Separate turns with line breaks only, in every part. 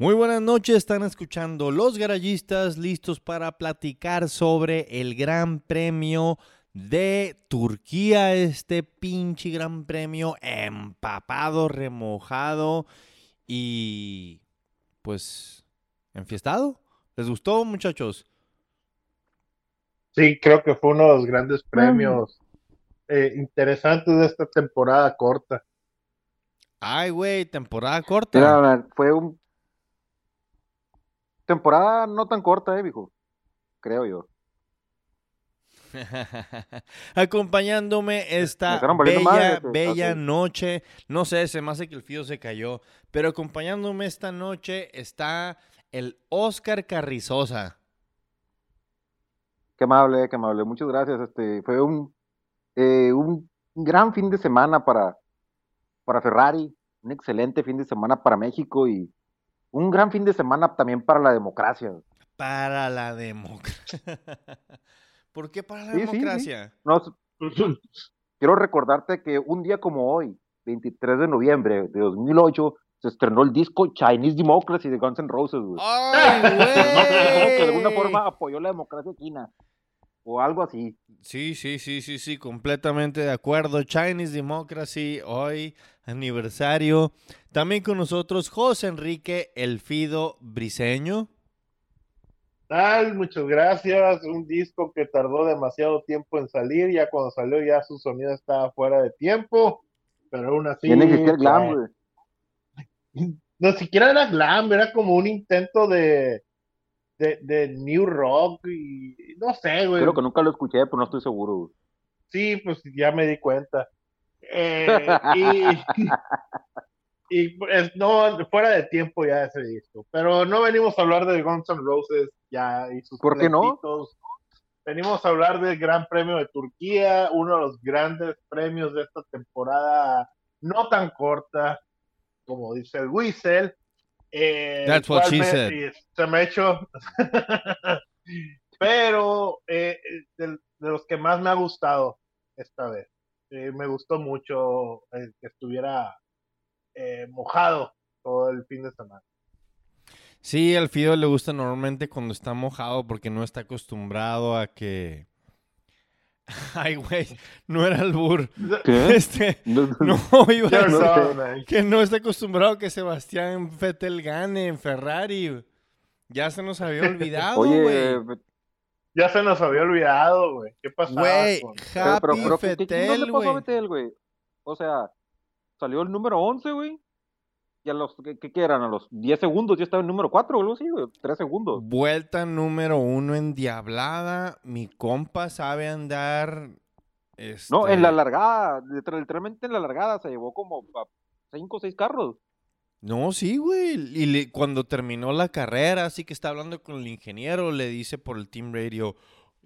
Muy buenas noches, están escuchando Los Garayistas listos para platicar sobre el Gran Premio de Turquía, este pinche Gran Premio empapado, remojado y pues enfiestado. ¿Les gustó muchachos?
Sí, creo que fue uno de los grandes premios eh, interesantes de esta temporada corta.
Ay, güey, temporada corta.
fue un temporada no tan corta, eh, viejo. Creo yo.
Acompañándome esta bella, bella noche. No sé, se me hace que el fío se cayó. Pero acompañándome esta noche está el Oscar Carrizosa.
Qué amable, qué amable. Muchas gracias. Este fue un, eh, un gran fin de semana para, para Ferrari, un excelente fin de semana para México y un gran fin de semana también para la democracia.
Para la democracia. ¿Por qué para la democracia?
quiero recordarte que un día como hoy, 23 de noviembre de 2008, se estrenó el disco Chinese Democracy de Guns N' Roses,
¡Ay, güey!
que de alguna forma apoyó la democracia china. O algo así.
Sí, sí, sí, sí, sí, completamente de acuerdo. Chinese Democracy, hoy aniversario. También con nosotros José Enrique Elfido Briseño.
Tal, muchas gracias. Un disco que tardó demasiado tiempo en salir. Ya cuando salió, ya su sonido estaba fuera de tiempo. Pero aún así.
Tiene que ser glam,
No siquiera era glam, era como un intento de, de, New Rock y no sé, güey.
Creo que nunca lo escuché, pero no estoy seguro.
Sí, pues ya me di cuenta. Eh, y, pues no, fuera de tiempo ya ese disco. Pero no venimos a hablar de Guns N' Roses ya y sus
¿Por qué no?
Venimos a hablar del Gran Premio de Turquía, uno de los grandes premios de esta temporada, no tan corta, como dice el Whistle.
Eh, That's what she said.
Se me echó. Pero eh, de, los que más me ha gustado esta vez. Eh, me gustó mucho que estuviera mojado todo el fin de semana.
Sí, al Fido le gusta normalmente cuando está mojado porque no está acostumbrado a que Ay, güey, no era el Bur. Este, no, iba a decir que no está acostumbrado que Sebastián Vettel gane en Ferrari. Ya se nos había olvidado, güey.
Ya se nos había olvidado, güey. ¿Qué pasó?
Güey, Happy Vettel,
güey. O sea, salió el número 11, güey ya los, ¿qué, qué eran? A los 10 segundos ya estaba en número 4 o algo así, güey, 3 segundos.
Vuelta número 1 endiablada, mi compa sabe andar...
No, en la este largada, literalmente en la largada se llevó como 5 o 6 carros.
No, sí, güey. Y cuando terminó la carrera, así que está hablando con el ingeniero, le dice por el Team Radio,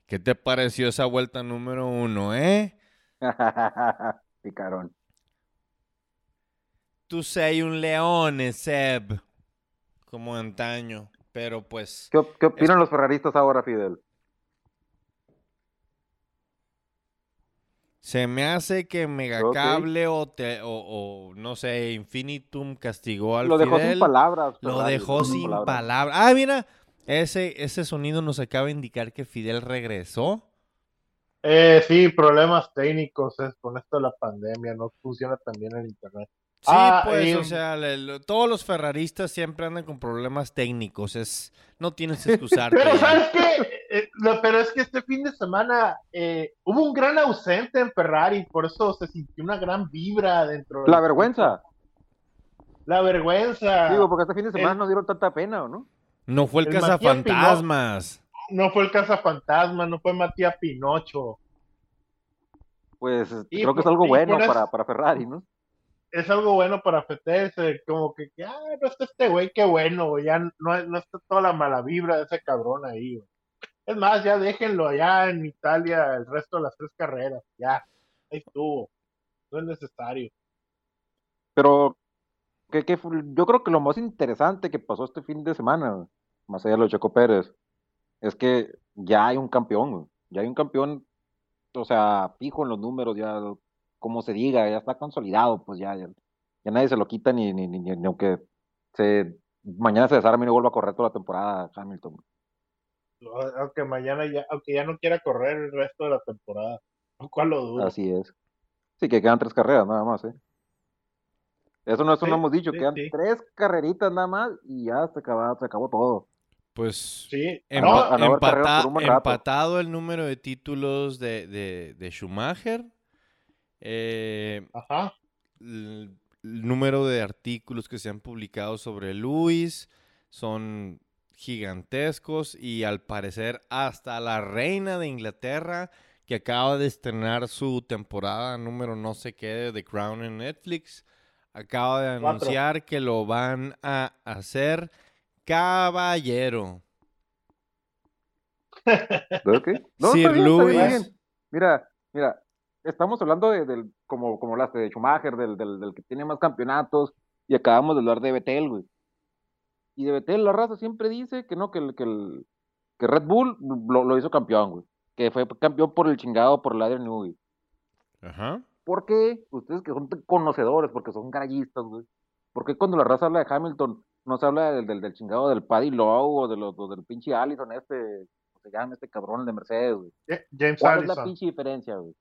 ¿qué te pareció esa vuelta número uno, eh?
Picarón.
Tú sei un león, Seb. Como antaño. Pero pues.
¿Qué, opinan los ferraristas ahora, Fidel?
Se me hace que Megacable o, o, no sé, Infinitum castigó al
Lo dejó sin palabras.
Lo dejó sin palabras. Ah, mira, ese, ese sonido nos acaba de indicar que Fidel regresó.
Eh, sí, problemas técnicos es con esto de la pandemia, no funciona también el internet.
Sí, ah, pues, o sea, todos los ferraristas siempre andan con problemas técnicos, es no tienes que excusarte.
pero ¿sabes qué? Eh, pero es que este fin de semana eh, hubo un gran ausente en Ferrari, por eso se sintió una gran vibra dentro.
La vergüenza.
La vergüenza.
Digo, porque este fin de semana no dieron tanta pena, ¿o no?
No fue el, el cazafantasmas.
No, fue el cazafantasmas, no fue Matías Pinocho.
Pues creo que es algo bueno para, para Ferrari, ¿no?
Es algo bueno para fetearse, como que, ah, no está este güey, qué bueno, ya no, no está toda la mala vibra de ese cabrón ahí, Es más, ya déjenlo allá en Italia el resto de las tres carreras, ya, ahí estuvo, no es necesario.
Pero, que, que, yo creo que lo más interesante que pasó este fin de semana, más allá de los Checo Pérez, es que ya hay un campeón, ya hay un campeón, o sea, fijo en los números, ya como se diga, ya está consolidado, pues ya, ya, nadie se lo quita ni, ni, ni, aunque se mañana se desarma y no vuelva a correr toda la temporada Hamilton.
Aunque mañana ya, aunque ya no quiera correr el resto de la temporada. ¿Cuál lo dudo?
Así es. Sí, que quedan tres carreras nada más, ¿eh? Eso no, eso no hemos dicho, quedan tres carreritas nada más y ya se acabó, se acabó todo.
Pues
sí.
empatado el número de títulos de, de, de Schumacher. Eh,
Ajá.
El, número de artículos que se han publicado sobre Luis son gigantescos y al parecer hasta la reina de Inglaterra que acaba de estrenar su temporada número no sé qué de The Crown en Netflix acaba de anunciar que lo van a hacer caballero.
Sir Luis. Mira, mira, estamos hablando de, del, como, como hablaste, de Schumacher, del, del, del, que tiene más campeonatos, y acabamos de hablar de Betel, güey. Y de Betel la raza siempre dice que no, que, el, que, el, que Red Bull lo, lo, hizo campeón, güey. Que fue campeón por el chingado, por el Adrian Newey.
Ajá.
¿Por qué? Ustedes que son conocedores, porque son garallistas, güey. ¿Por qué cuando la raza habla de Hamilton no se habla del, del, del chingado del Paddy Lowe o de los, del pinche Allison este, ¿cómo se llama este cabrón de Mercedes, güey?
James
¿Cuál
Allison.
es la pinche diferencia, güey?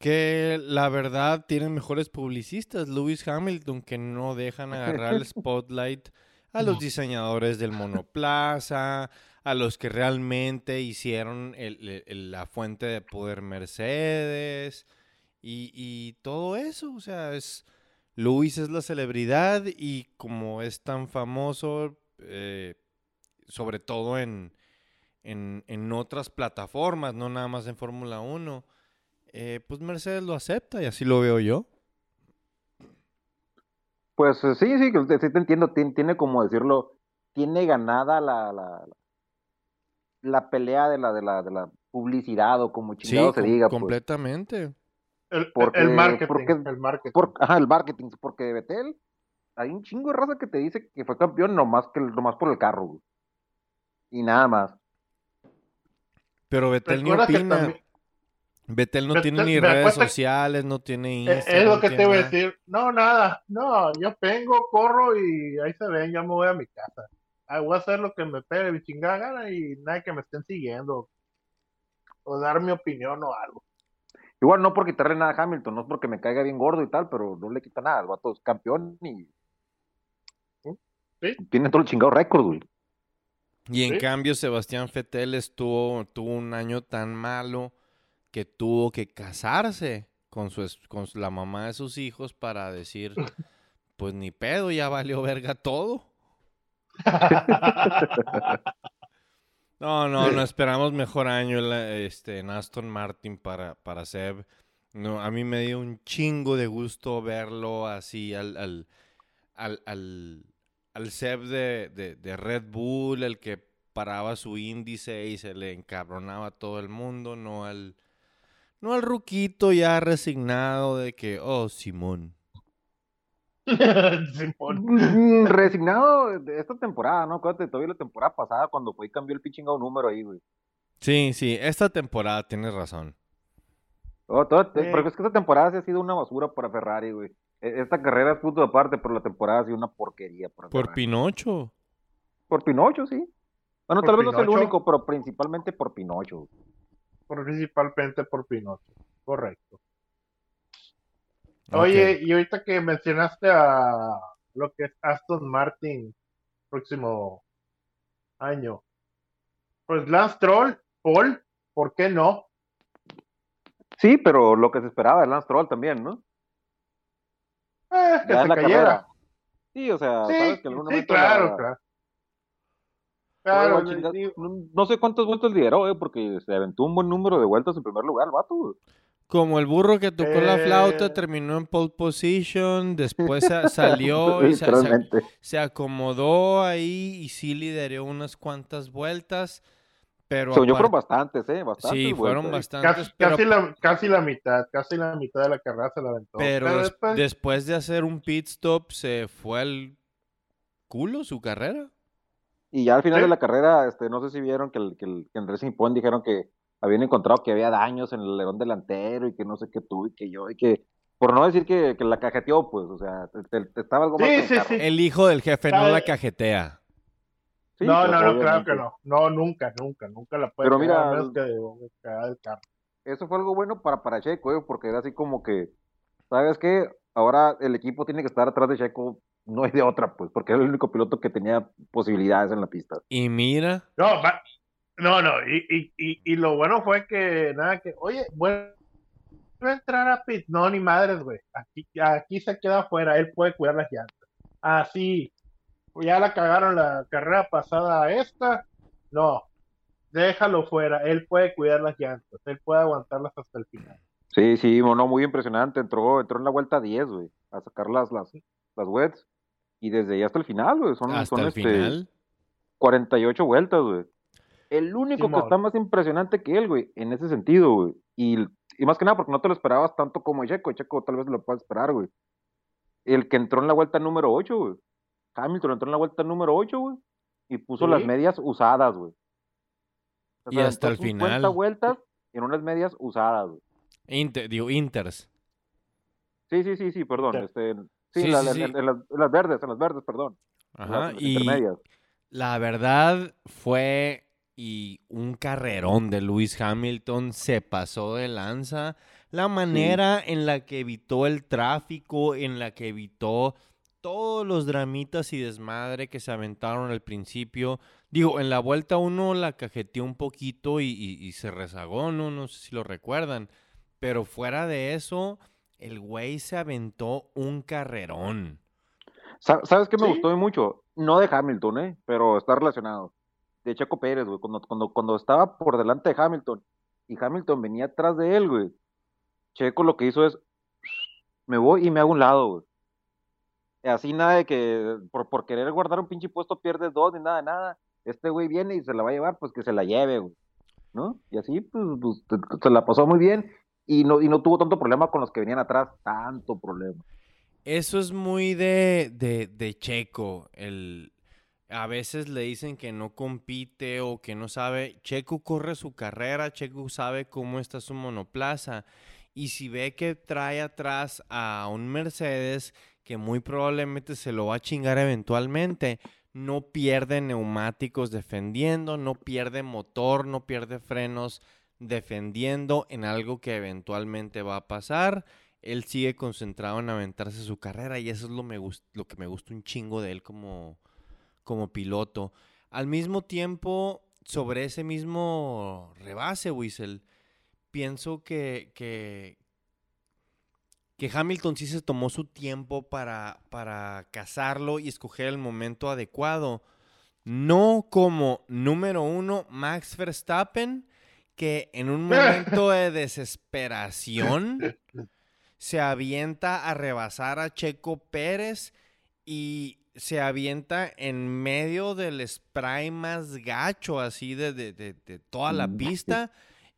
Que la verdad tienen mejores publicistas, Lewis Hamilton, que no dejan agarrar el spotlight a los diseñadores del monoplaza, a los que realmente hicieron el, el, la fuente de poder Mercedes y, y, todo eso. O sea, es Luis es la celebridad y como es tan famoso, eh, sobre todo en, en, en, otras plataformas, no nada más en Fórmula 1, eh, pues Mercedes lo acepta y así lo veo yo.
Pues sí, sí, sí te entiendo, tiene, tiene como decirlo, tiene ganada la, la, la pelea de la, de la, de la publicidad o como chingado
sí,
se diga.
completamente.
Pues. El, porque, el marketing.
Porque,
el marketing.
Por, ajá, el marketing. Porque de Betel hay un chingo de raza que te dice que fue campeón nomás, que, nomás por el carro. Güey. Y nada más.
Pero Betel ni opina. Betel no Betel, tiene ni redes sociales, no tiene Instagram.
Es lo que
no
te voy a decir. No, nada. No, yo vengo, corro y ahí se ven, ya me voy a mi casa. Ah, voy a hacer lo que me pegue mi chingada gana y nada que me estén siguiendo. O dar mi opinión o algo.
Igual no por quitarle nada a Hamilton, no es porque me caiga bien gordo y tal, pero no le quita nada. El vato es campeón y.
¿Sí?
Tiene todo el chingado récord, güey.
Y en
¿Sí?
cambio, Sebastián Fettel estuvo, tuvo un año tan malo que tuvo que casarse con, su, con la mamá de sus hijos para decir, pues ni pedo, ya valió verga todo. no, no, no esperamos mejor año este, en Aston Martin para, para Seb. No, a mí me dio un chingo de gusto verlo así al, al, al, al, al Seb de, de, de Red Bull, el que paraba su índice y se le encabronaba a todo el mundo, no al, no al ruquito ya resignado de que, oh, Simón.
Simón.
Resignado de esta temporada, ¿no? Acuérdate, todavía la temporada pasada cuando fue y cambió el pinchingado número ahí, güey.
Sí, sí, esta temporada tienes razón.
Oh, todo, sí. Porque es que esta temporada sí ha sido una basura para Ferrari, güey. Esta carrera es punto de aparte, pero la temporada ha sido una porquería para
Por
Ferrari.
Pinocho.
Por Pinocho, sí. Bueno,
¿Por
tal vez no es el único, pero principalmente por Pinocho.
Principalmente por Pinocho. Correcto. Oye, y ahorita que mencionaste a lo que es Aston Martin próximo año, pues Lance Troll, Paul, ¿por qué no?
Sí, pero lo que se esperaba de Lance Troll también, ¿no?
Eh, que
Ya
se
la
cayera.
carrera. Sí, o sea,
Sí,
sabes que en algún
sí,
momento
claro,
la-
claro. Claro,
no, no sé cuántas vueltas lideró, eh, porque se aventó un buen número de vueltas en primer lugar, el vato.
Como el burro que tocó la flauta,
Eh.
terminó en pole position, después sa- salió y se, se-
Literalmente.
se acomodó ahí y sí lideró unas cuantas vueltas, pero
Según yo
apar-
fueron bastantes, ¿eh? Bastantes
sí, fueron
vueltas.
bastantes,
casi,
pero,
casi la, casi la mitad, casi la mitad de la carrera se la aventó.
pero
Pero
des-
después,
después de hacer un pit stop se fue al culo su carrera.
Y ya al final
Sí.
de la carrera, este, no sé si vieron que, el, que, el, que en Racing Point dijeron que habían encontrado que había daños en el alerón delantero y que no sé qué tú y que yo y que por no decir que, la cajeteó, pues, o sea, estaba algo más.
Sí, sí, El hijo del jefe no la cajetea.
no, no, no, claro que no. No, nunca, nunca, nunca la puede
Pero mira, eso fue algo bueno para, para Checo, eh, porque era así como que, ¿sabes qué? Ahora el equipo tiene que estar atrás de Checo, no hay de otra, pues, porque era el único piloto que tenía posibilidades en la pista.
Y mira.
No, no, no, y, y, y, y lo bueno fue que, nada, que, oye, bueno a entrar a pit. No, ni madres, güey. Aquí, aquí se queda afuera. Él puede cuidar las llantas. Así. ya la cagaron la carrera pasada a esta. No. Déjalo fuera. Él puede cuidar las llantas. Él puede aguantarlas hasta el final.
Sí, sí, no, muy impresionante. Entró, entró en la vuelta 10, güey. A sacar las, las, las wets. Y desde ahí hasta el final, güey. Son, hasta son el este, final. 48 vueltas, güey. El único que está más impresionante que él, güey, en ese sentido, güey. Y y más que nada porque no te lo esperabas tanto como Checo. Checo tal vez lo puedas esperar, güey. El que entró en la vuelta número 8, güey. Hamilton entró en la vuelta número 8, güey. Y puso las medias usadas, güey.
y hasta el final.
vueltas en unas medias usadas, güey.
digo, Inters.
Sí, sí, sí, sí, perdón. Este, sí, En, las, verdes, en las verdes, perdón.
Ajá, y la verdad fue y un carrerón de Lewis Hamilton se pasó de lanza. La manera en la que evitó el tráfico, en la que evitó todos los dramitas y desmadre que se aventaron al principio. Digo, en la vuelta uno la cajeteó un poquito y, se rezagó, ¿no? No sé si lo recuerdan. Pero fuera de eso, el güey se aventó un carrerón.
¿Sabes qué me gustó mucho? No de Hamilton, ¿eh? Pero está relacionado de Checo Pérez, güey, cuando, cuando, cuando estaba por delante de Hamilton y Hamilton venía atrás de él, güey. Checo lo que hizo es, me voy y me hago un lado, güey. Así nada de que por, por querer guardar un pinche puesto pierdes dos ni nada, nada. Este güey viene y se la va a llevar, pues que se la lleve, güey. ¿No? Y así, pues, pues se la pasó muy bien y no, y no tuvo tanto problema con los que venían atrás, tanto problema.
Eso es muy de, de, de Checo, el, a veces le dicen que no compite o que no sabe. Checo corre su carrera, Checo sabe cómo está su monoplaza. Y si ve que trae atrás a un Mercedes que muy probablemente se lo va a chingar eventualmente, no pierde neumáticos defendiendo, no pierde motor, no pierde frenos defendiendo en algo que eventualmente va a pasar. Él sigue concentrado en aventarse su carrera y eso es lo, me lo que me gusta un chingo de él como, como piloto. Al mismo tiempo, sobre ese mismo rebase, Whistle, pienso que, que, que Hamilton sí se tomó su tiempo para, para cazarlo y escoger el momento adecuado. No como número uno Max Verstappen, que en un momento de desesperación se avienta a rebasar a Checo Pérez y se avienta en medio del spray más gacho, así de, de, toda la pista,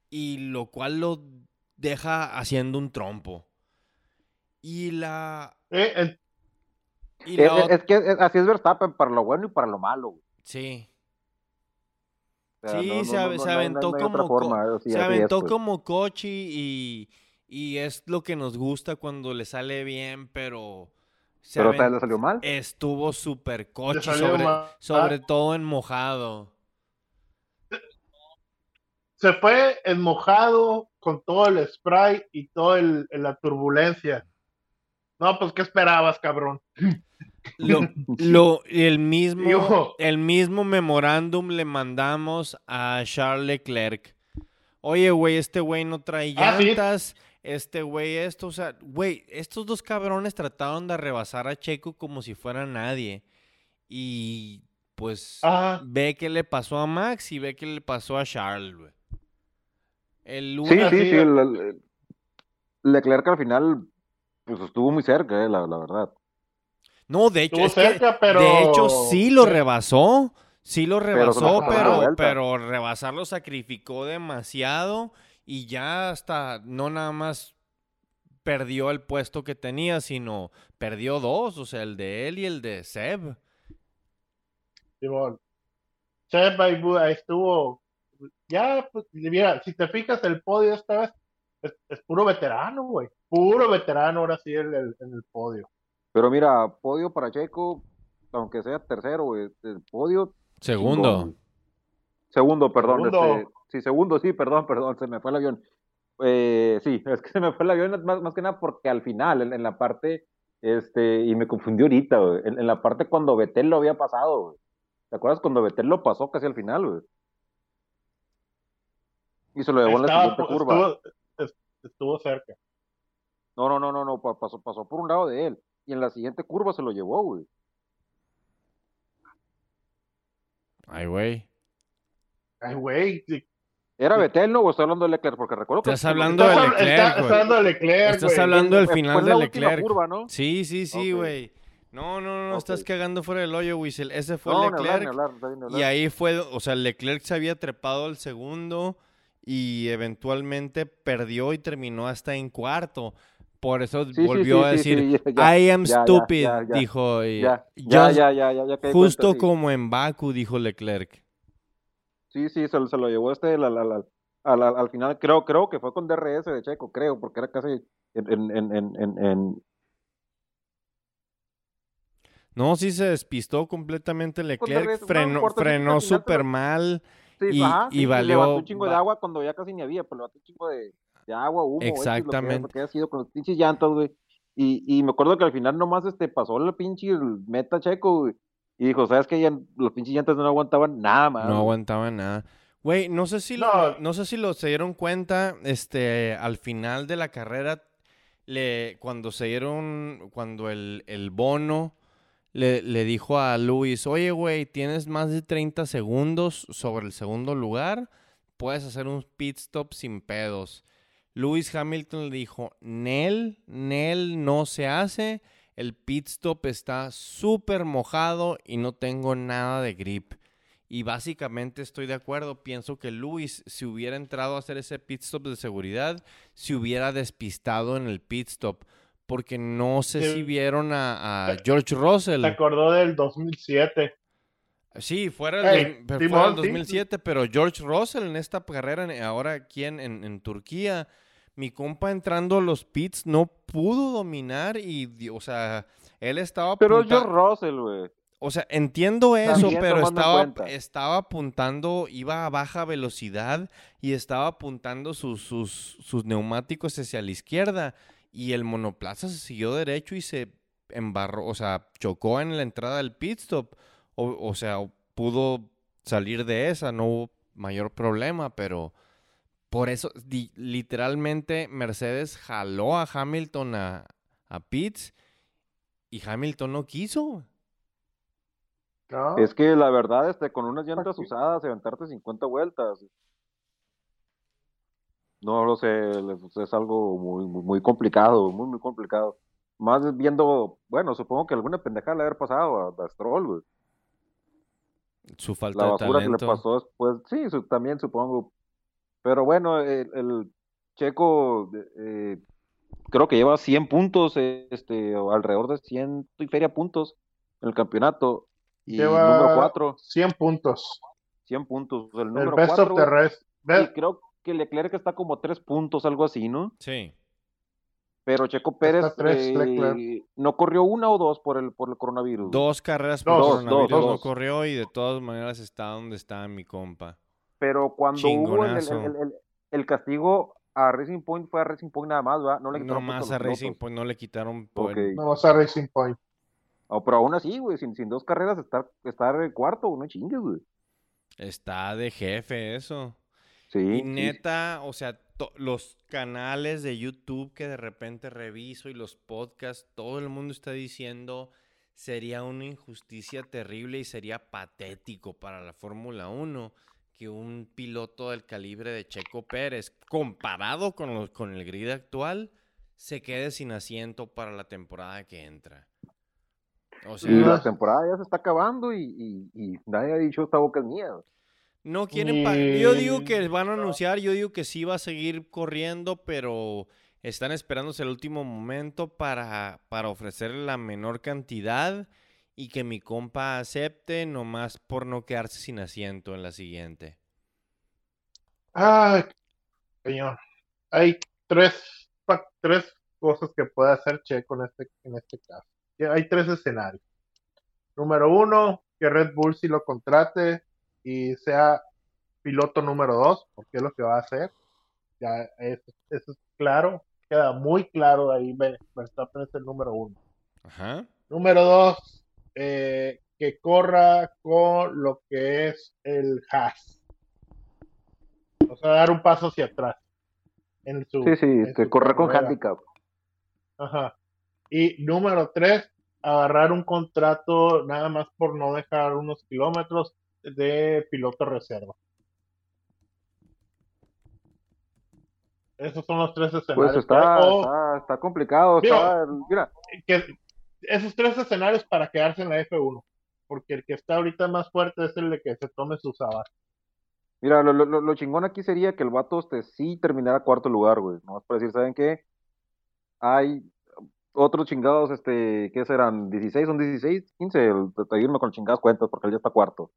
y lo cual lo deja haciendo un trompo. Y la...
Eh, eh, es, que así es Verstappen, para lo bueno y para lo malo.
Sí. Sí, se, aventó como se aventó pues. como coche y, y es lo que nos gusta cuando le sale bien, pero
¿Pero tal le salió mal?
Estuvo súper coche, sobre, todo en mojado.
Se fue en mojado con todo el spray y toda la turbulencia. No, pues, ¿qué esperabas, cabrón?
Lo, el mismo, el mismo memorándum le mandamos a Charles Leclerc. Oye, güey, este güey no trae ah, llantas este güey, esto, o sea, güey, estos dos cabrones trataron de rebasar a Checo como si fuera nadie. Y pues ve qué le pasó a Max y ve qué le pasó a Charles, güey.
El sí, sí, sí, Leclerc al final pues estuvo muy cerca, eh, la, verdad.
No, de hecho, de hecho sí lo rebasó. Sí lo rebasó, pero, pero rebasar lo sacrificó demasiado y ya hasta no nada más perdió el puesto que tenía, sino perdió dos, o sea, el de él y el de Seb.
Seb ahí estuvo, ya, pues, mira, si te fijas, el podio esta vez es, puro veterano, güey, puro veterano ahora sí en el, en el podio.
Pero mira, podio para Checo, aunque sea tercero, el podio.
Segundo.
Segundo, perdón. Segundo. Este, sí, segundo, sí, perdón, perdón, se me fue el avión. Eh, sí, es que se me fue el avión más, más que nada porque al final, en, la parte, este, y me confundió ahorita, en, la parte cuando Betel lo había pasado, ¿te acuerdas cuando Betel lo pasó casi al final, güey? Y se lo llevó en la siguiente curva.
Estuvo, cerca.
No, no, no, no, no, pasó, pasó por un lado de él. Y en la siguiente curva se lo llevó, güey.
Ay, güey.
Ay, güey.
¿Era Betel, no? ¿O estoy hablando de Leclerc? Porque recuerdo que...
Estás hablando de Leclerc,
Estás hablando de Leclerc,
Estás hablando del final de Leclerc. Sí, sí, sí, güey. No, no, no, estás cagando fuera del hoyo, Whistle. Ese fue Leclerc. Y ahí fue, o sea, Leclerc se había trepado al segundo y eventualmente perdió y terminó hasta en cuarto. Por eso volvió a decir, I am stupid, dijo. Ya, ya, ya, ya, Justo como en Baku, dijo Leclerc.
Sí, sí, se, se lo llevó este al, al, al, al, final, creo, creo que fue con DRS de Checo, creo, porque era casi en, en, en, en
no, sí se despistó completamente Leclerc, frenó, frenó súper mal y, y, valió...
levantó un chingo de agua cuando ya casi ni había, pero levantó un chingo de, agua, humo.
Exactamente.
Porque ha sido con los pinches llantas, güey. Y, y me acuerdo que al final nomás este, pasó el pinche meta checo, güey. Y dijo, ¿sabes qué? Ya los pinches llantas no aguantaban nada más.
No aguantaban nada. Güey, no sé si lo, no. sé si lo se dieron cuenta, este, al final de la carrera, le, cuando se dieron, cuando el, el bono le, le, dijo a Luis, oye, güey, tienes más de 30 segundos sobre el segundo lugar, puedes hacer un pit stop sin pedos. Luis Hamilton le dijo, Nel, Nel no se hace, el pit stop está súper mojado y no tengo nada de grip. Y básicamente estoy de acuerdo, pienso que Luis, si hubiera entrado a hacer ese pit stop de seguridad, se hubiera despistado en el pit stop. Porque no sé si vieron a, George Russell.
Se acordó del 2007.
Sí, fuera el, 2007, pero George Russell en esta carrera, ahora aquí en, en Turquía, mi compa entrando a los pits no pudo dominar y, o sea, él estaba...
Pero yo Russell, güey.
O sea, entiendo eso, pero estaba, estaba apuntando, iba a baja velocidad y estaba apuntando sus, sus, sus neumáticos hacia la izquierda. Y el monoplaza se siguió derecho y se embarró, o sea, chocó en la entrada del pit stop. O, o sea, pudo salir de esa, no hubo mayor problema, pero por eso, literalmente, Mercedes jaló a Hamilton a, a Pitts y Hamilton no quiso.
Es que la verdad, este, con unas llantas usadas, aventarte 50 vueltas. No lo sé, es algo muy, muy complicado, muy, muy complicado. Más viendo, bueno, supongo que alguna pendejada le haber pasado a, Stroll,
Su falta La basura que le
pasó después, sí, también supongo pero bueno, el, Checo eh, creo que lleva 100 puntos, este, o alrededor de 100 y feria puntos en el campeonato. Y lleva número 4.
100 puntos.
100 puntos. El número el best 4, of Y creo que Leclerc está como 3 puntos, algo así, ¿no?
Sí.
Pero Checo Pérez eh, no corrió una o dos por el por el coronavirus.
Dos carreras por el coronavirus dos, no corrió y de todas maneras está donde está mi compa
pero cuando hubo el, castigo a Racing Point fue a Racing Point nada más, ¿verdad?
No le quitaron no más a Racing Point, no le quitaron
No más a Racing Point.
Oh, pero aún así, güey, sin, sin dos carreras estar, estar cuarto, no chingues, güey.
Está de jefe eso.
Sí.
Y neta, o sea, los canales de YouTube que de repente reviso y los podcasts, todo el mundo está diciendo sería una injusticia terrible y sería patético para la Fórmula 1 que un piloto del calibre de Checo Pérez, comparado con, con el grid actual, se quede sin asiento para la temporada que entra.
O sea, la temporada ya se está acabando y, nadie ha dicho esta boca es mía.
No quieren Yo digo que van a anunciar, yo digo que sí va a seguir corriendo, pero están esperándose el último momento para, para ofrecer la menor cantidad y que mi compa acepte nomás por no quedarse sin asiento en la siguiente.
Ah, señor. Hay tres, tres cosas que puede hacer Checo en este, en este caso. Hay tres escenarios. Número uno, que Red Bull si lo contrate y sea piloto número dos, porque es lo que va a hacer. Ya eso, es claro, queda muy claro ahí. Verstappen es el número uno. Número dos, eh, que corra con lo que es el Haas. O sea, dar un paso hacia atrás.
En su, sí, sí, que corre con handicap.
Ajá. Y número tres, agarrar un contrato nada más por no dejar unos kilómetros de piloto reserva. Esos son los tres pues escenarios.
Pues está, está, complicado. mira.
Que esos tres escenarios para quedarse en la F1. Porque el que está ahorita más fuerte es el de que se tome su sábado.
Mira, lo, lo, lo, chingón aquí sería que el vato este sí terminara cuarto lugar, güey. No más para decir, ¿saben qué? Hay otros chingados, este, ¿qué serán? ¿16? ¿Son 16? 15, el, irme con chingadas cuentas porque él ya está cuarto.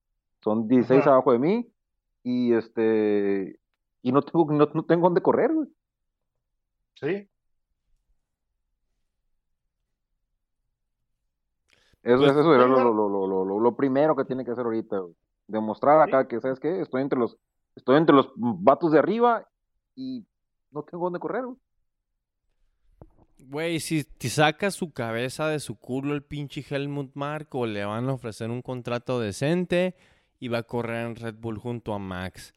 Son 16 abajo de mí y este, y no tengo, no, no tengo dónde correr, güey.
Sí.
Eso, pues, eso era lo, lo, lo, lo, primero que tiene que hacer ahorita, güey. Demostrar acá que, ¿sabes qué? Estoy entre los, estoy entre los vatos de arriba y no tengo dónde correr, güey.
Güey, si te saca su cabeza de su culo el pinche Helmut Marko, le van a ofrecer un contrato decente y va a correr en Red Bull junto a Max.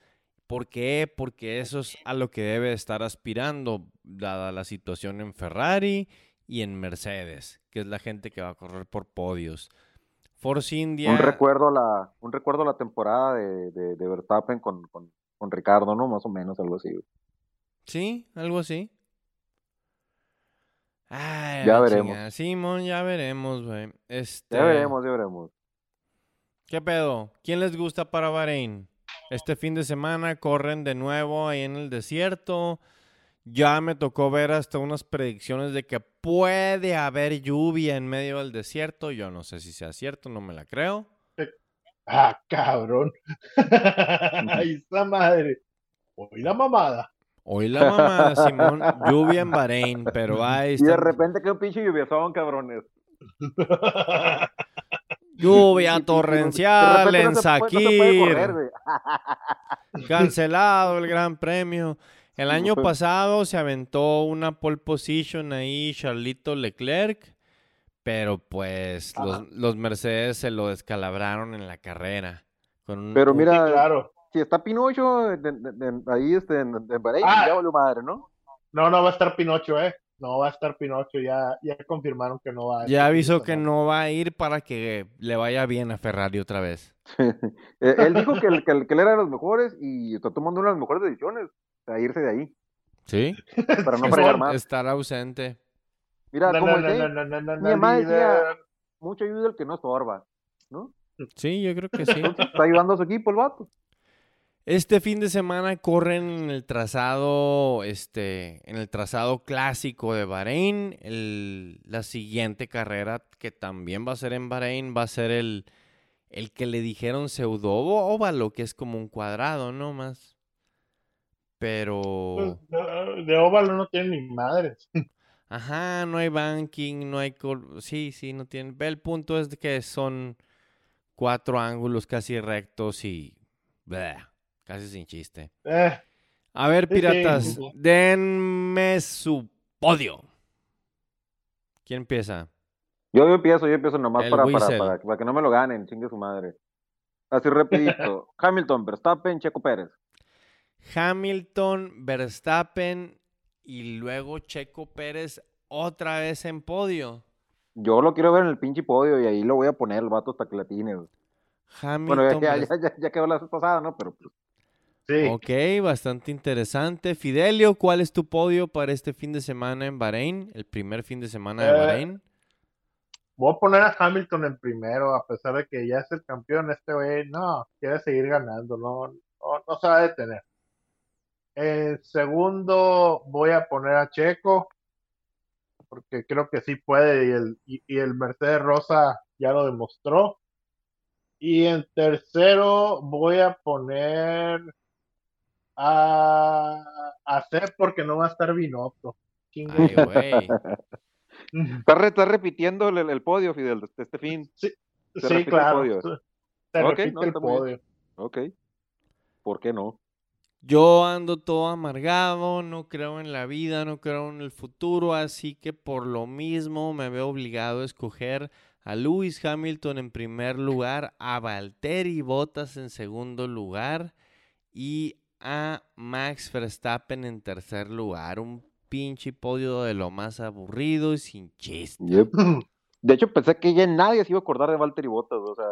¿Por qué? Porque eso es a lo que debe estar aspirando, dada la situación en Ferrari y en Mercedes, que es la gente que va a correr por podios. Force India.
Un recuerdo la, un recuerdo la temporada de, de, Verstappen con, con, con, Ricardo, ¿no? Más o menos, algo así.
Sí, algo así
ya veremos.
Simón, ya veremos, güey. Este...
Ya veremos, ya veremos.
¿Qué pedo? ¿Quién les gusta para Bahrein? Este fin de semana corren de nuevo ahí en el desierto. Ya me tocó ver hasta unas predicciones de que puede haber lluvia en medio del desierto. Yo no sé si sea cierto, no me la creo.
Ah, cabrón. Ahí está madre. Hoy la mamada.
Hoy la mamá, Simón, lluvia en Bahrein, pero ahí
Y de repente qué un pinche son cabrones.
Lluvia torrencial en Sakir. Cancelado el Gran Premio. El año pasado se aventó una pole position ahí Charlito Leclerc, pero pues los, Mercedes se lo descalabraron en la carrera.
pero mira, claro si está Pinocho ahí este, en, Bahrein, ah. ya volvió madre, ¿no?
No, no va a estar Pinocho, ¿eh? No va a estar Pinocho, ya, ya confirmaron que no va a
Ya avisó que no va a ir para que le vaya bien a Ferrari otra vez.
Eh, él dijo que, que, él era de los mejores y está tomando una de las mejores decisiones, a irse de ahí.
Sí.
Para no fregar más.
Estar ausente.
Mira, como el mi mamá decía, mucho ayuda el que no estorba, ¿no?
Sí, yo creo que sí.
Está ayudando a su equipo el vato.
Este fin de semana corren en el trazado, este, en el trazado clásico de Bahrein. la siguiente carrera, que también va a ser en Bahrein, va a ser el, el que le dijeron pseudo óvalo, que es como un cuadrado, ¿no? Más. Pero.
Pues, de óvalo no tiene ni madres.
Ajá, no hay banking, no hay. Sí, sí, no tienen. El punto es que son cuatro ángulos casi rectos y. Casi sin chiste. Eh. A ver, piratas, denme su podio. ¿Quién empieza?
Yo, empiezo, yo empiezo nomás para, para, para, que no me lo ganen, chingue su madre. Así rapidito. Hamilton, Verstappen, Checo Pérez.
Hamilton, Verstappen y luego Checo Pérez otra vez en podio.
Yo lo quiero ver en el pinche podio y ahí lo voy a poner el vato hasta que. Hamilton, bueno, ya, ya, ya, quedó la pasada, ¿no? Pero pues,
Ok, bastante interesante. Fidelio, ¿cuál es tu podio para este fin de semana en Bahrein? El primer fin de semana de eh, Bahrein.
Voy a poner a Hamilton en primero, a pesar de que ya es el campeón. Este güey, no, quiere seguir ganando, no, no, se va a detener. En segundo, voy a poner a Checo, porque creo que sí puede y el, y el Mercedes Rosa ya lo demostró. Y en tercero voy a poner a hacer porque no va a estar Binotto. chingue.
güey. Está, repitiendo el, podio, Fidel, de este fin.
Sí, sí claro. Se repite el podio.
Ok. ¿Por qué no?
Yo ando todo amargado, no creo en la vida, no creo en el futuro, así que por lo mismo me veo obligado a escoger a Lewis Hamilton en primer lugar, a Valtteri Bottas en segundo lugar y a Max Verstappen en tercer lugar. Un pinche podio de lo más aburrido y sin chiste.
De hecho, pensé que ya nadie se iba a acordar de Valtteri Bottas, o sea,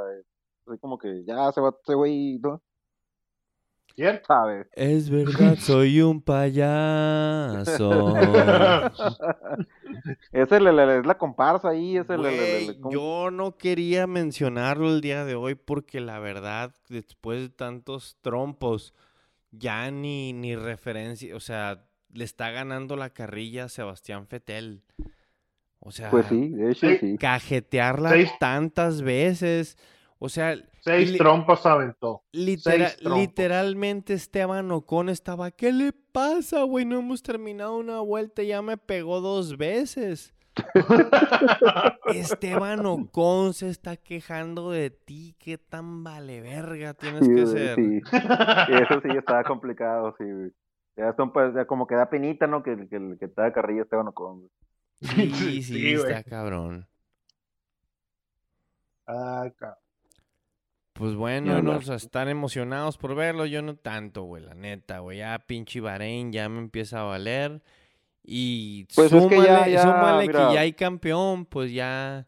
así como que ya se va ese güey, ¿no?
¿Quién
sabe?
Es verdad, soy un payaso.
es, el, es la comparsa ahí, es el,
Yo no quería mencionarlo el día de hoy porque la verdad, después de tantos trompos, ya ni, ni referencia, o sea, le está ganando la carrilla a Sebastián Fetel. O sea,
pues sí, de hecho sí.
cajetearla tantas veces. O sea,
seis trompos aventó.
Literalmente Esteban Ocon estaba, ¿qué le pasa, güey? No hemos terminado una vuelta y ya me pegó dos veces. Esteban Ocon se está quejando de ti, qué tan vale verga tienes que ser.
Sí. Eso sí estaba complicado, sí. Ya, son, pues, ya como que da penita, ¿no? Que, que, que te da carrilla Esteban Ocon.
Sí, sí, sí, está cabrón.
Ah, cabrón.
Pues bueno, nos están emocionados por verlo. Yo no tanto, güey, la neta, güey. Ya pinche Bahrein ya me empieza a valer. Y pues súmale, que ya, ya, que ya hay campeón, pues ya.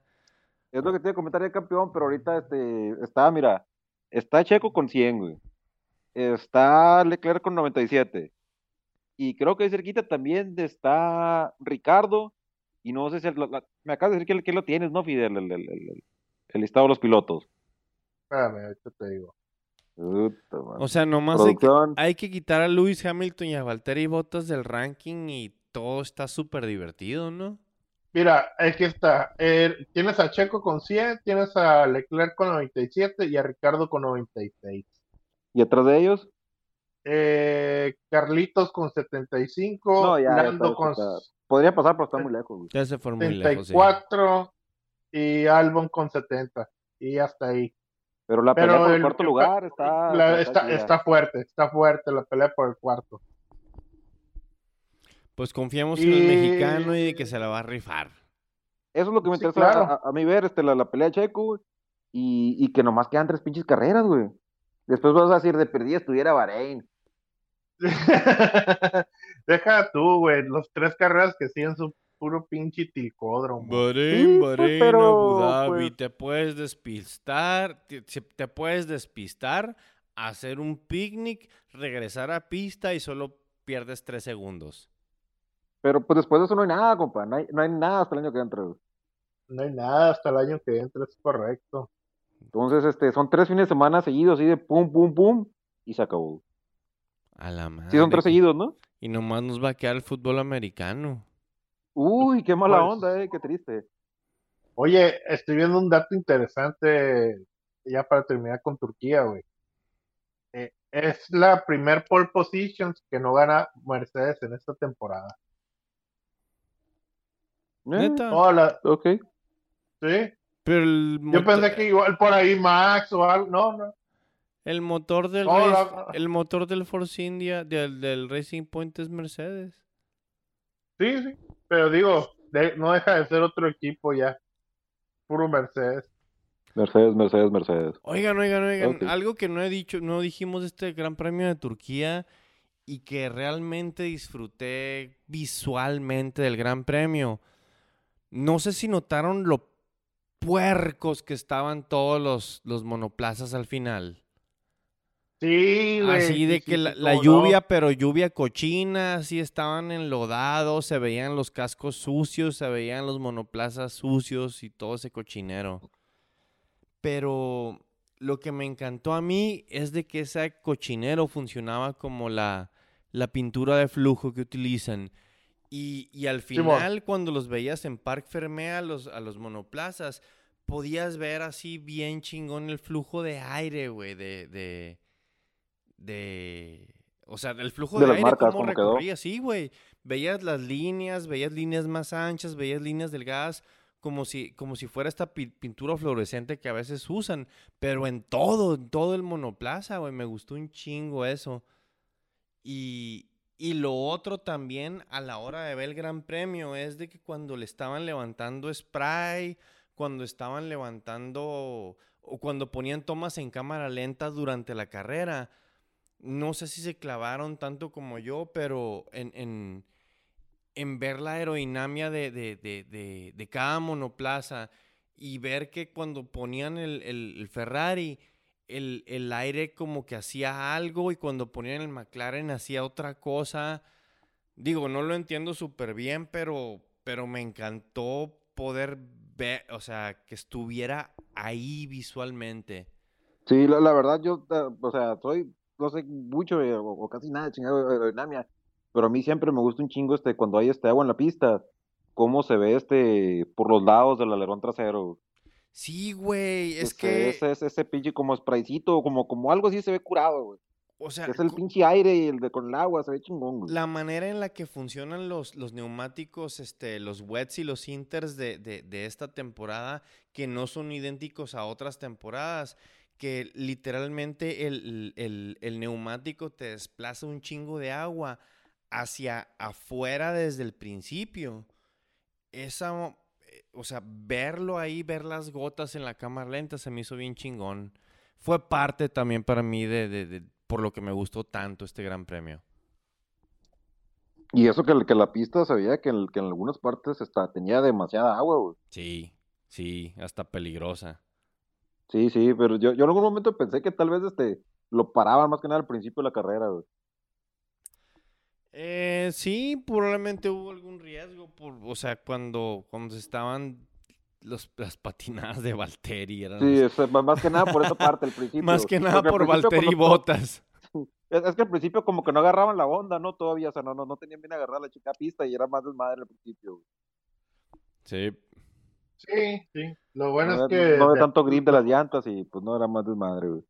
Es lo que te comentar de campeón, pero ahorita este, está, mira, está Checo con 100, güey. Está Leclerc con 97. Y creo que cerquita también está Ricardo. Y no sé si me acabas de decir que, lo tienes, ¿no, Fidel? El, el, listado de los pilotos.
Espérame, ahorita te digo.
o sea, nomás hay que, quitar a Lewis Hamilton y a Valtteri Bottas del ranking y todo está súper divertido, ¿no?
Mira, aquí está. Eh, tienes a Checo con 100, tienes a Leclerc con 97 y a Ricardo con 96.
¿Y atrás de ellos?
Eh, Carlitos con 75. No, ya, con.
Podría pasar, pero está muy lejos.
Ya se fue muy
74 y Albon con 70. Y hasta ahí.
Pero la pelea por el, cuarto lugar está,
está, está, fuerte, está fuerte la pelea por el cuarto.
Pues confiamos en el mexicano y de que se la va a rifar.
Eso es lo que me interesa a, mí ver, este, la, la pelea Checo, y, y, que nomás quedan tres pinches carreras, güey. Después vas a decir, de perdida estuviera Bahrein.
Deja tú, güey, los tres carreras que siguen su puro pinche ticódromo.
Bahrein, pues, Bahrein, Abu Dhabi, pues te puedes despistar, te, te, puedes despistar, hacer un picnic, regresar a pista y solo pierdes tres segundos.
Pero pues después de eso no hay nada, compa, no hay, no hay nada hasta el año que entra.
No hay nada hasta el año que entra, es correcto.
Entonces, este, son tres fines de semana seguidos, así de pum, pum, pum, y se acabó.
A la madre.
Sí, son tres seguidos, ¿no?
Y nomás nos va a quedar el fútbol americano.
Uy, qué mala pues onda, eh, qué triste.
Oye, estoy viendo un dato interesante ya para terminar con Turquía, güey. Eh, es la primer pole position que no gana Mercedes en esta temporada.
¿Neta?
Hola.
Ok.
Sí.
Pero
Yo pensé que igual por ahí Max o algo. No, no.
El motor del el motor del Force India, del, del Racing Point es Mercedes.
Sí, sí. Pero digo, no deja de ser otro equipo ya. Puro Mercedes.
Mercedes, Mercedes, Mercedes.
Oigan, oigan, oigan. Algo que no he dicho, no dijimos de este Gran Premio de Turquía y que realmente disfruté visualmente del Gran Premio. No sé si notaron lo puercos que estaban todos los, los monoplazas al final.
Sí, güey.
Así de que la, lluvia, pero lluvia cochina, así estaban enlodados, se veían los cascos sucios, se veían los monoplazas sucios y todo ese cochinero. Pero lo que me encantó a mí es de que ese cochinero funcionaba como la, la pintura de flujo que utilizan. Y, al final, cuando los veías en Park Fermé a los, a los monoplazas, podías ver así bien chingón el flujo de aire, güey, de, de, de... O sea, el flujo de, aire, marcas, cómo recorría, sí, güey. Veías las líneas, veías líneas más anchas, veías líneas delgadas, como si, como si fuera esta pintura fluorescente que a veces usan, pero en todo, en todo el monoplaza, güey, me gustó un chingo eso. Y, y lo otro también a la hora de ver el Gran Premio es de que cuando le estaban levantando spray, cuando estaban levantando o cuando ponían tomas en cámara lenta durante la carrera, no sé si se clavaron tanto como yo, pero en, en, ver la aerodinámica de, de, cada monoplaza y ver que cuando ponían el, el Ferrari el, aire como que hacía algo y cuando ponían el McLaren hacía otra cosa. Digo, no lo entiendo súper bien, pero, pero me encantó poder ver, o sea, que estuviera ahí visualmente.
Sí, la, verdad yo, eh, o sea, soy, no sé mucho o, casi nada de chingado de aerodinámica, pero a mí siempre me gusta un chingo este cuando hay este agua en la pista, cómo se ve este por los lados del alerón trasero.
Sí, güey, es que...
Ese, ese, ese pinche como spraycito, como, como algo así se ve curado, güey. O sea, es el pinche aire y el de con el agua, se ve chingón. Güey.
La manera en la que funcionan los, los neumáticos, este, los wets y los inters de, de, de, esta temporada, que no son idénticos a otras temporadas, que literalmente el, el, el neumático te desplaza un chingo de agua hacia afuera desde el principio. Esa o sea, verlo ahí, ver las gotas en la cámara lenta se me hizo bien chingón. Fue parte también para mí de, por lo que me gustó tanto este gran premio.
Y eso que, que la pista se veía que, en algunas partes está, tenía demasiada agua, güey.
Sí, sí, hasta peligrosa.
Sí, sí, pero yo, yo en algún momento pensé que tal vez este lo paraban más que nada al principio de la carrera, güey.
Eh, sí, probablemente hubo algún riesgo, por, o sea, cuando, cuando estaban los, las patinadas de Valtteri. Eran
sí, más que nada por esa parte, el principio.
más que nada por Valtteri y Botas.
Es, que al principio como que no agarraban la onda, ¿no? Todavía, o sea, no, no, no tenían bien agarrar la chica pista y era más desmadre al principio.
Sí.
Sí, sí. Lo bueno es que...
No había tanto grip de las llantas y pues no era más desmadre, güey.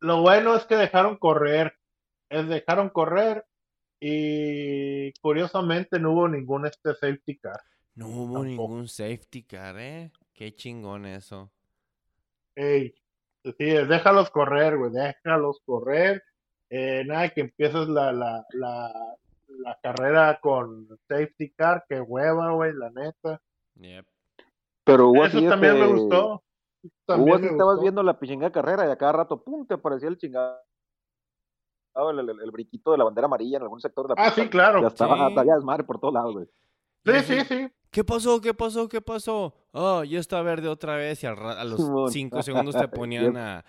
Lo bueno es que dejaron correr. Es dejaron correr y curiosamente no hubo ningún este safety car.
No hubo ningún safety car, ¿eh? Qué chingón eso.
Ey, sí, déjalos correr, güey, déjalos correr. Eh, nada, que empieces la, la, la, la, carrera con safety car, que hueva, güey, la neta.
Yep.
Pero Eso también me este, gustó.
También estabas viendo la pichinga carrera y a cada rato, pum, te aparecía el chingado el, el, el, briquito de la bandera amarilla en algún sector de la
Ah, sí, claro.
Ya estaba, sí. desmadre por todos lados, güey.
Sí, sí, sí.
¿Qué pasó? ¿Qué pasó? ¿Qué pasó? Oh, ya está verde otra vez y a los cinco segundos te ponían a,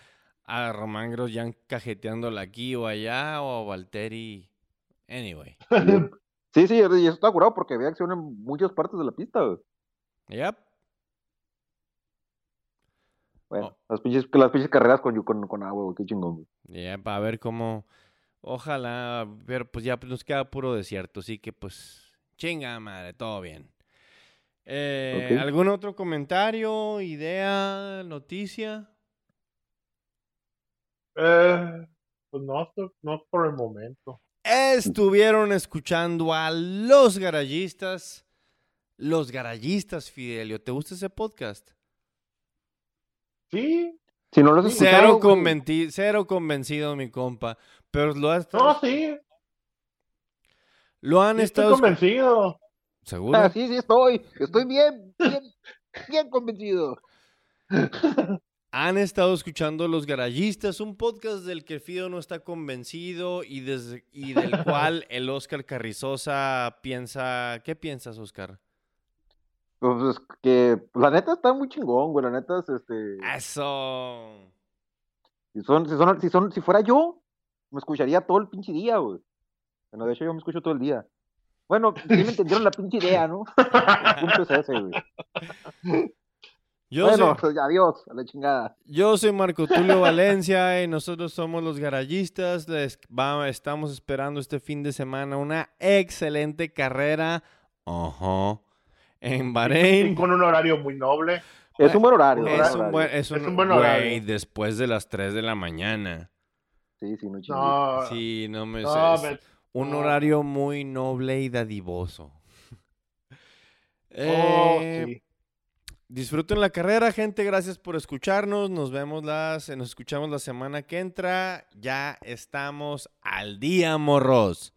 a Román Grosjean cajeteándola aquí o allá o a Valtteri. Anyway.
Sí, sí, y eso está curado porque había acción en muchas partes de la pista, güey.
Yep.
Bueno, oh. las, pinches, las pinches carreras con, con, con agua, güey, qué chingón,
güey. Ya, para ver cómo Ojalá, pero pues ya nos queda puro desierto, así que pues chinga madre, todo bien. Eh, ¿Algún otro comentario, idea, noticia?
Eh, pues no, no por el momento.
Estuvieron escuchando a los garayistas. Los garayistas, Fidelio. ¿Te gusta ese podcast?
Sí.
Si no los
cero, cero convencido, mi compa. Pero lo has...
No, sí.
Lo han estado...
Estoy convencido.
¿Seguro?
Ah, sí, sí, estoy. Estoy bien, bien, bien convencido.
Han estado escuchando Los Garayistas, un podcast del que Fido no está convencido y, desde, y del cual el Oscar Carrizosa piensa... ¿Qué piensas, Oscar?
Pues que la neta está muy chingón, güey. La neta es este.
Eso.
Si son, si son, si son, si fuera yo, me escucharía todo el pinche día, güey. Bueno, de hecho yo me escucho todo el día. Bueno, sí me entendieron la pinche idea, ¿no? El punto es ese, güey. Yo bueno, soy, adiós, a la chingada.
Yo soy Marco Tulio Valencia y nosotros somos los garayistas. Les estamos esperando este fin de semana una excelente carrera. Ajá. En Bahrein.
Con un horario muy noble.
Es un buen horario.
Es, un buen, es un, buen horario. después de las 3 de la mañana.
Sí, sí, no
No, sí, no me sé. Un horario muy noble y dadivoso. Oh, eh, disfruten la carrera, gente. Gracias por escucharnos. Nos vemos las, nos escuchamos la semana que entra. Ya estamos al día, morros.